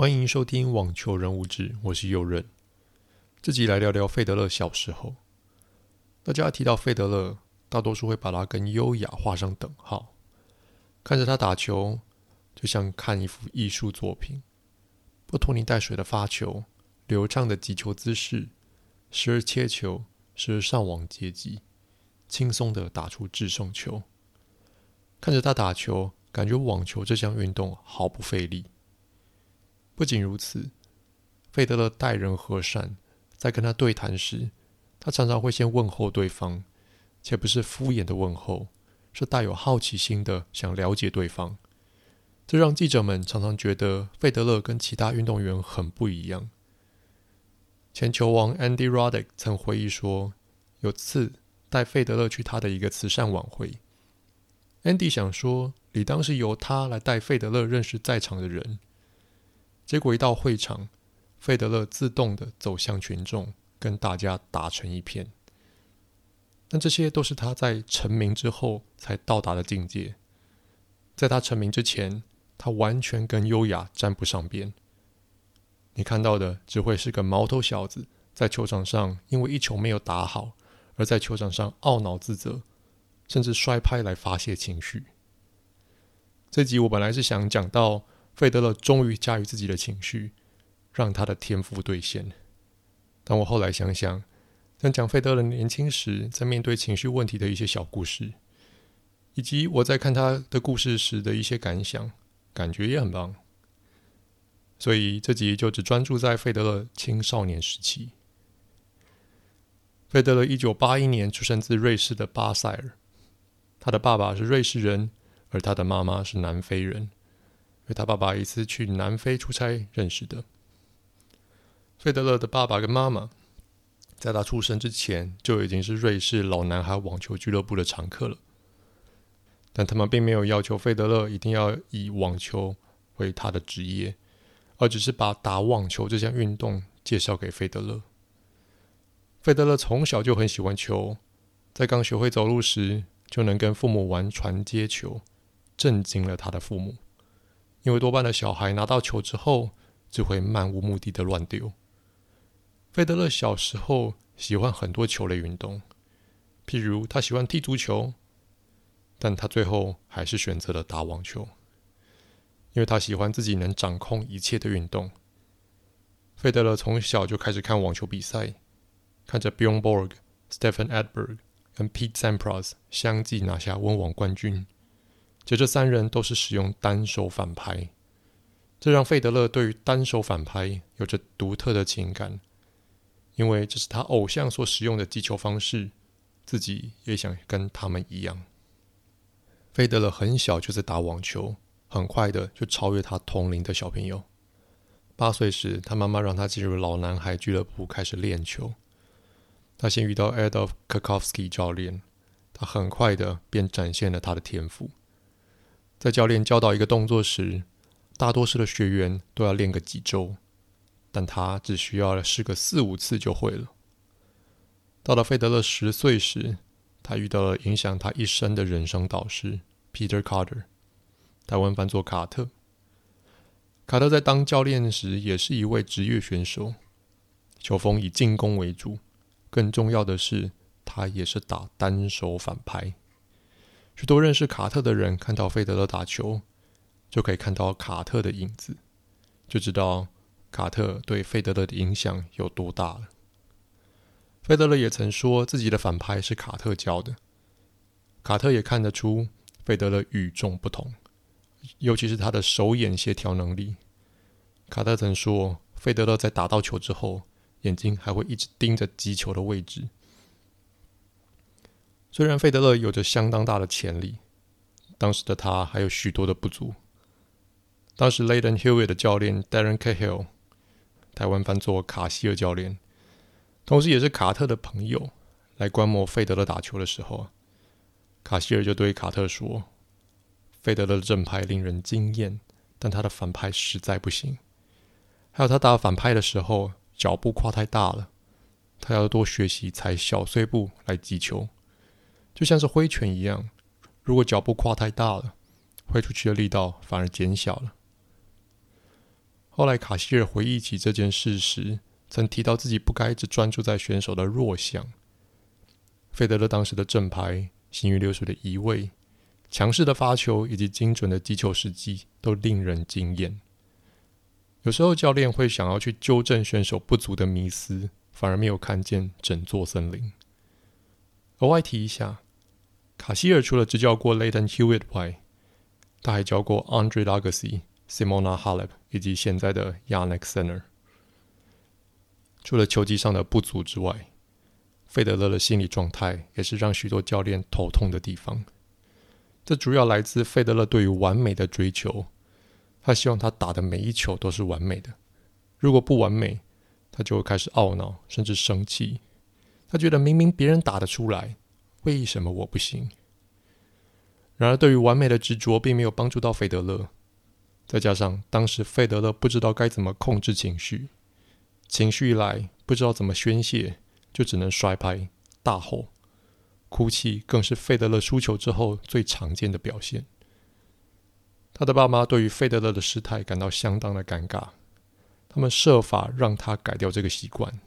欢迎收听《网球人物志》，我是右任。这集来聊聊费德勒小时候。大家提到费德勒，大多数会把他跟优雅画上等号。看着他打球，就像看一幅艺术作品，不拖泥带水的发球，流畅的击球姿势，时而切球，时而上网接击，轻松的打出制胜球。看着他打球，感觉网球这项运动毫不费力。不仅如此，费德勒待人和善，在跟他对谈时，他常常会先问候对方，且不是敷衍的问候，是带有好奇心的想了解对方。这让记者们常常觉得费德勒跟其他运动员很不一样。前球王 Andy Roddick 曾回忆说，有次带费德勒去他的一个慈善晚会，Andy 想说，理当是由他来带费德勒认识在场的人。结果一到会场，费德勒自动的走向群众，跟大家打成一片。但这些都是他在成名之后才到达的境界。在他成名之前，他完全跟优雅沾不上边。你看到的只会是个毛头小子，在球场上因为一球没有打好，而在球场上懊恼自责，甚至摔拍来发泄情绪。这集我本来是想讲到。费德勒终于驾驭自己的情绪，让他的天赋兑现。但我后来想想，想讲费德勒年轻时在面对情绪问题的一些小故事，以及我在看他的故事时的一些感想，感觉也很棒。所以这集就只专注在费德勒青少年时期。费德勒一九八一年出生自瑞士的巴塞尔，他的爸爸是瑞士人，而他的妈妈是南非人。与他爸爸一次去南非出差认识的。费德勒的爸爸跟妈妈，在他出生之前就已经是瑞士老男孩网球俱乐部的常客了。但他们并没有要求费德勒一定要以网球为他的职业，而只是把打网球这项运动介绍给费德勒。费德勒从小就很喜欢球，在刚学会走路时就能跟父母玩传接球，震惊了他的父母。因为多半的小孩拿到球之后，只会漫无目的的乱丢。费德勒小时候喜欢很多球类运动，譬如他喜欢踢足球，但他最后还是选择了打网球，因为他喜欢自己能掌控一切的运动。费德勒从小就开始看网球比赛，看着 Bjorn Borg、Stefan Edberg 跟 Pete Sampras 相继拿下温网冠军。就这三人都是使用单手反拍，这让费德勒对于单手反拍有着独特的情感，因为这是他偶像所使用的击球方式，自己也想跟他们一样。费德勒很小就在打网球，很快的就超越他同龄的小朋友。八岁时，他妈妈让他进入老男孩俱乐部开始练球。他先遇到 Adolf k a k o v s k y 教练，他很快的便展现了他的天赋。在教练教导一个动作时，大多数的学员都要练个几周，但他只需要试个四五次就会了。到了费德勒十岁时，他遇到了影响他一生的人生导师 Peter Carter，台湾翻作卡特。卡特在当教练时也是一位职业选手，球风以进攻为主，更重要的是，他也是打单手反拍。许多认识卡特的人看到费德勒打球，就可以看到卡特的影子，就知道卡特对费德勒的影响有多大了。费德勒也曾说自己的反拍是卡特教的，卡特也看得出费德勒与众不同，尤其是他的手眼协调能力。卡特曾说，费德勒在打到球之后，眼睛还会一直盯着击球的位置。虽然费德勒有着相当大的潜力，当时的他还有许多的不足。当时 Lleyton Hewitt 的教练 Darren Cahill，台湾翻作卡希尔教练，同时也是卡特的朋友，来观摩费德勒打球的时候，卡希尔就对卡特说：“费德勒的正拍令人惊艳，但他的反拍实在不行。还有他打反拍的时候，脚步跨太大了，他要多学习踩小碎步来击球。”就像是挥拳一样，如果脚步跨太大了，挥出去的力道反而减小了。后来卡希尔回忆起这件事时，曾提到自己不该只专注在选手的弱项。费德勒当时的正牌、行云流水的移位、强势的发球以及精准的击球时机都令人惊艳。有时候教练会想要去纠正选手不足的迷思，反而没有看见整座森林。额外提一下，卡希尔除了执教过 Lleyton Hewitt 外，他还教过 Andre Agassi、Simona Halep 以及现在的 Jannik Sinner。除了球技上的不足之外，费德勒的心理状态也是让许多教练头痛的地方。这主要来自费德勒对于完美的追求，他希望他打的每一球都是完美的。如果不完美，他就会开始懊恼，甚至生气。他觉得明明别人打得出来，为什么我不行？然而，对于完美的执着并没有帮助到费德勒。再加上当时费德勒不知道该怎么控制情绪。情绪一来，不知道怎么宣泄，就只能摔拍、大吼、哭泣，更是费德勒输球之后最常见的表现。他的爸妈对于费德勒的失态感到相当的尴尬，他们设法让他改掉这个习惯。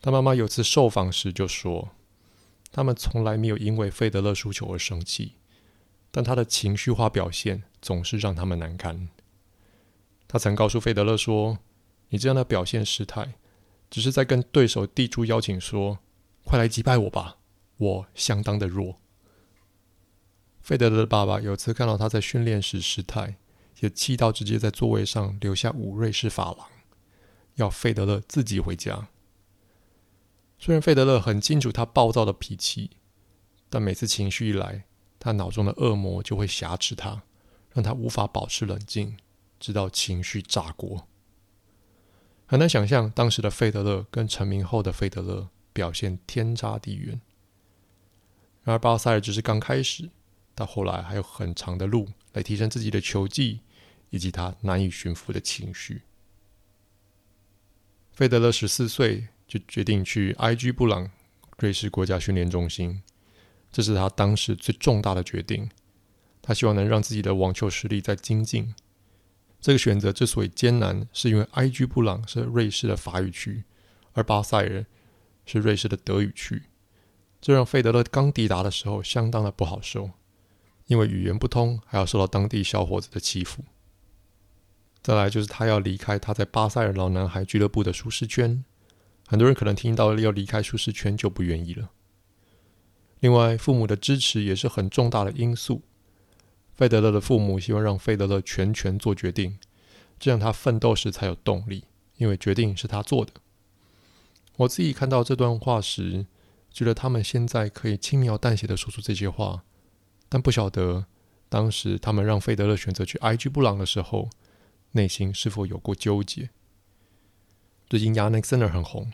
他妈妈有次受访时就说：“他们从来没有因为费德勒输球而生气，但他的情绪化表现总是让他们难堪。”他曾告诉费德勒说。你这样的表现失态，只是在跟对手递出邀请，说：“快来击败我吧，我相当的弱。”费德勒的爸爸有次看到他在训练时失态，也气到直接在座位上留下五瑞士法郎，要费德勒自己回家。虽然费德勒很清楚他暴躁的脾气，但每次情绪一来，他脑中的恶魔就会挟持他，让他无法保持冷静，直到情绪炸锅。很难想象当时的费德勒跟成名后的费德勒表现天差地远。然而巴塞尔只是刚开始，到后来还有很长的路来提升自己的球技以及他难以驯服的情绪。费德勒十四岁就决定去 IG 布朗瑞士国家训练中心，这是他当时最重大的决定。他希望能让自己的网球实力再精进。这个选择之所以艰难，是因为 IG 布朗是瑞士的法语区，而巴塞尔是瑞士的德语区，这让费德勒刚抵达的时候相当的不好受，因为语言不通，还要受到当地小伙子的欺负。再来就是他要离开他在巴塞尔老男孩俱乐部的舒适圈，很多人可能听到要离开舒适圈就不愿意了。另外，父母的支持也是很重大的因素。费德勒的父母希望让费德勒全权做决定，这样他奋斗时才有动力，因为决定是他做的。我自己看到这段话时，觉得他们现在可以轻描淡写的说出这些话，但不晓得当时他们让费德勒选择去 IG 布朗的时候，内心是否有过纠结。最近 Jannik Sinner 很红，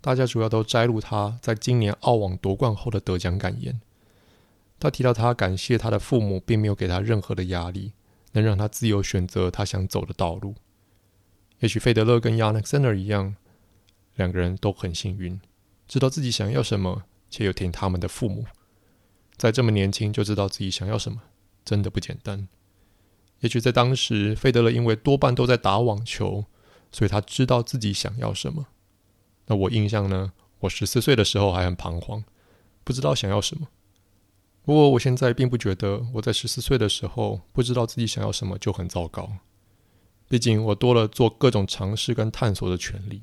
大家主要都摘录他在今年澳网夺冠后的得奖感言。他提到，他感谢他的父母，并没有给他任何的压力，能让他自由选择他想走的道路。也许费德勒跟 Jannik Sinner 一样，两个人都很幸运，知道自己想要什么，且又听他们的父母，在这么年轻就知道自己想要什么，真的不简单。也许在当时，费德勒因为多半都在打网球，所以他知道自己想要什么。那我印象呢？我十四岁的时候还很彷徨，不知道想要什么。不过，我现在并不觉得我在十四岁的时候不知道自己想要什么就很糟糕。毕竟，我多了做各种尝试跟探索的权利。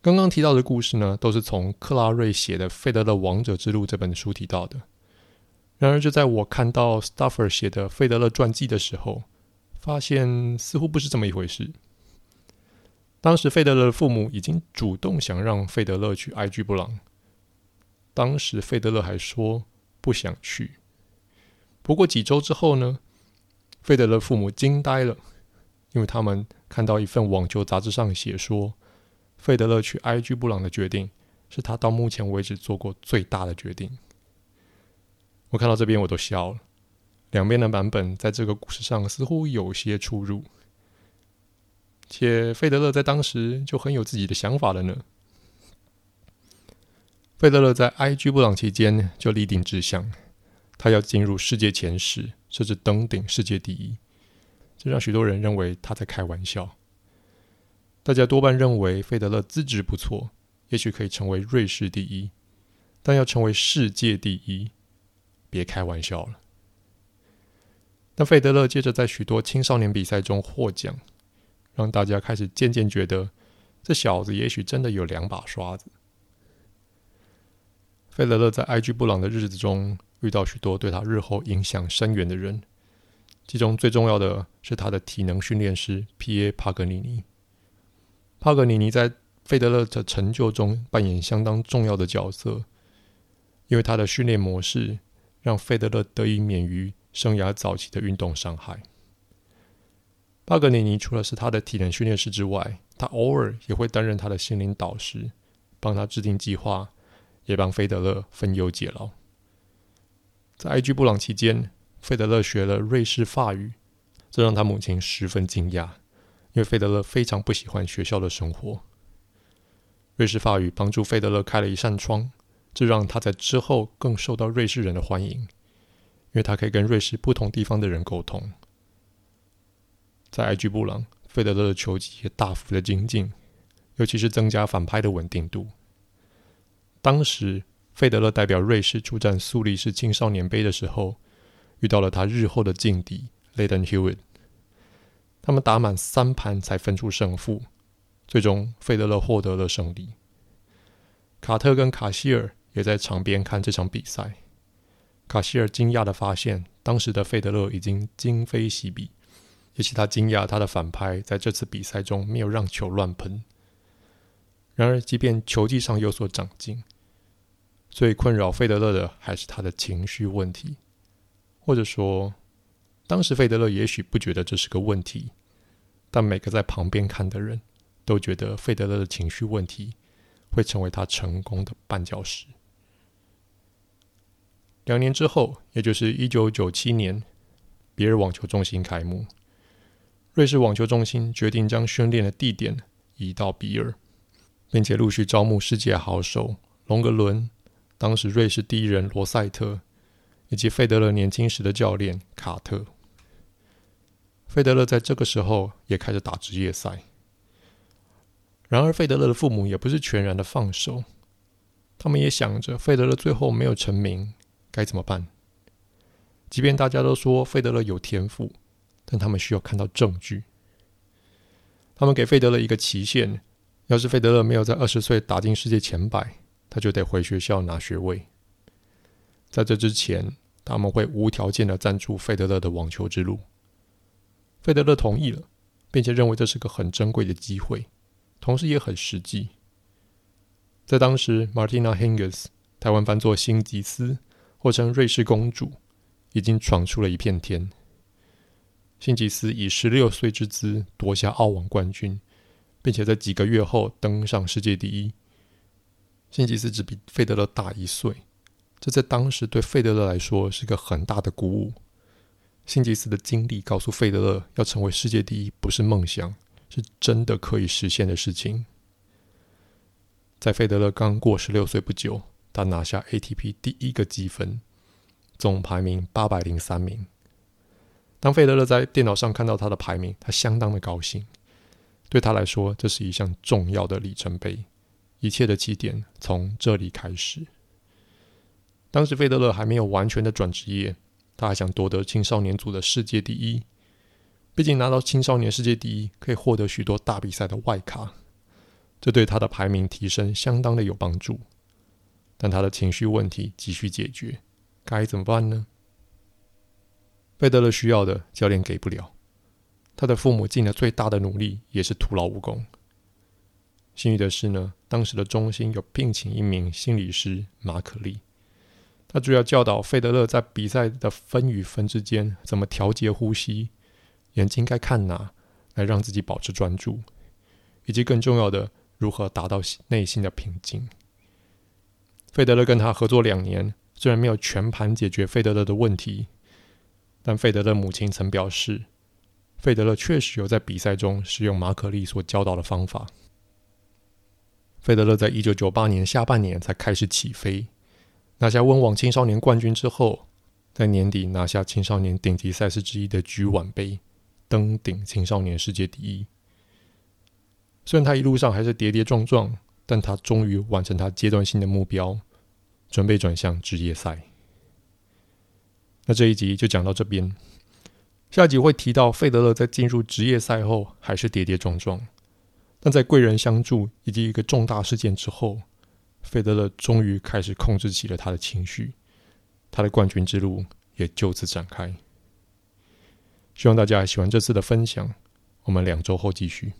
刚刚提到的故事呢，都是从克拉瑞写的《费德勒王者之路》这本书提到的。然而，就在我看到 Stuffer 写的费德勒传记的时候，发现似乎不是这么一回事。当时，费德勒的父母已经主动想让费德勒去 IG 布朗。当时费德勒还说不想去，不过几周之后呢，费德勒父母惊呆了，因为他们看到一份网球杂志上写说，费德勒去 IG 布朗的决定是他到目前为止做过最大的决定。我看到这边我都笑了，两边的版本在这个故事上似乎有些出入，且费德勒在当时就很有自己的想法了呢。费德勒在 IG 布朗期间就立定志向，他要进入世界前十，甚至登顶世界第一。这让许多人认为他在开玩笑。大家多半认为费德勒资质不错，也许可以成为瑞士第一，但要成为世界第一，别开玩笑了。但费德勒接着在许多青少年比赛中获奖，让大家开始渐渐觉得这小子也许真的有两把刷子。费德勒在埃居布朗的日子中遇到许多对他日后影响深远的人，其中最重要的是他的体能训练师皮耶帕格尼尼。帕格尼尼在费德勒的成就中扮演相当重要的角色，因为他的训练模式让费德勒得以免于生涯早期的运动伤害。帕格尼尼除了是他的体能训练师之外，他偶尔也会担任他的心灵导师，帮他制定计划，也帮费德勒分忧解劳。在埃居布朗期间，费德勒学了瑞士法语，这让他母亲十分惊讶。因为费德勒非常不喜欢学校的生活，瑞士法语帮助费德勒开了一扇窗，这让他在之后更受到瑞士人的欢迎，因为他可以跟瑞士不同地方的人沟通。在埃居布朗，费德勒的球技也大幅的精进，尤其是增加反拍的稳定度。当时，费德勒代表瑞士出战苏黎世青少年杯的时候，遇到了他日后的劲敌雷登·希维特。他们打满三盘才分出胜负，最终费德勒获得了胜利。卡特跟卡希尔也在场边看这场比赛。卡希尔惊讶地发现，当时的费德勒已经今非昔比，尤其他惊讶他的反拍在这次比赛中没有让球乱喷。然而，即便球技上有所长进，最困扰费德勒的还是他的情绪问题，或者说。当时费德勒也许不觉得这是个问题，但每个在旁边看的人都觉得费德勒的情绪问题会成为他成功的绊脚石。两年之后，也就是一九九七年，比尔网球中心开幕，瑞士网球中心决定将训练的地点移到比尔，并且陆续招募世界好手龙格伦，当时瑞士第一人罗塞特，以及费德勒年轻时的教练卡特。费德勒在这个时候也开始打职业赛。然而，费德勒的父母也不是全然的放手，他们也想着费德勒最后没有成名该怎么办。即便大家都说费德勒有天赋，但他们需要看到证据。他们给费德勒一个期限：要是费德勒没有在二十岁打进世界前百，他就得回学校拿学位。在这之前，他们会无条件的赞助费德勒的网球之路。费德勒同意了，并且认为这是个很珍贵的机会，同时也很实际。在当时，Martina Hingis（ 台湾翻作辛吉斯，或称瑞士公主）已经闯出了一片天。辛吉斯以十六岁之姿夺下澳网冠军，并且在几个月后登上世界第一。辛吉斯只比费德勒大一岁，这在当时对费德勒来说是个很大的鼓舞。辛吉斯的经历告诉费德勒，要成为世界第一不是梦想，是真的可以实现的事情。在费德勒刚过十六岁不久，他拿下 ATP 第一个积分，总排名八百零三名。当费德勒在电脑上看到他的排名，他相当的高兴。对他来说，这是一项重要的里程碑，一切的起点从这里开始。当时费德勒还没有完全的转职业。他还想夺得青少年组的世界第一，毕竟拿到青少年世界第一可以获得许多大比赛的外卡，这对他的排名提升相当的有帮助。但他的情绪问题急需解决，该怎么办呢？费德勒需要的教练给不了，他的父母尽了最大的努力，也是徒劳无功。幸运的是呢，当时的中心有聘请一名心理师马可利。他主要教导费德勒在比赛的分与分之间怎么调节呼吸，眼睛该看哪，来让自己保持专注，以及更重要的，如何达到内心的平静。费德勒跟他合作两年，虽然没有全盘解决费德勒的问题，但费德勒母亲曾表示，费德勒确实有在比赛中使用马可利所教导的方法。费德勒在一九九八年下半年才开始起飞。拿下温网青少年冠军之后，在年底拿下青少年顶级赛事之一的橘晚杯，登顶青少年世界第一。虽然他一路上还是跌跌撞撞，但他终于完成他阶段性的目标，准备转向职业赛。那这一集就讲到这边，下一集会提到费德勒在进入职业赛后还是跌跌撞撞，但在贵人相助以及一个重大事件之后，费德勒终于开始控制起了他的情绪，他的冠军之路也就此展开。希望大家喜欢这次的分享，我们两周后继续。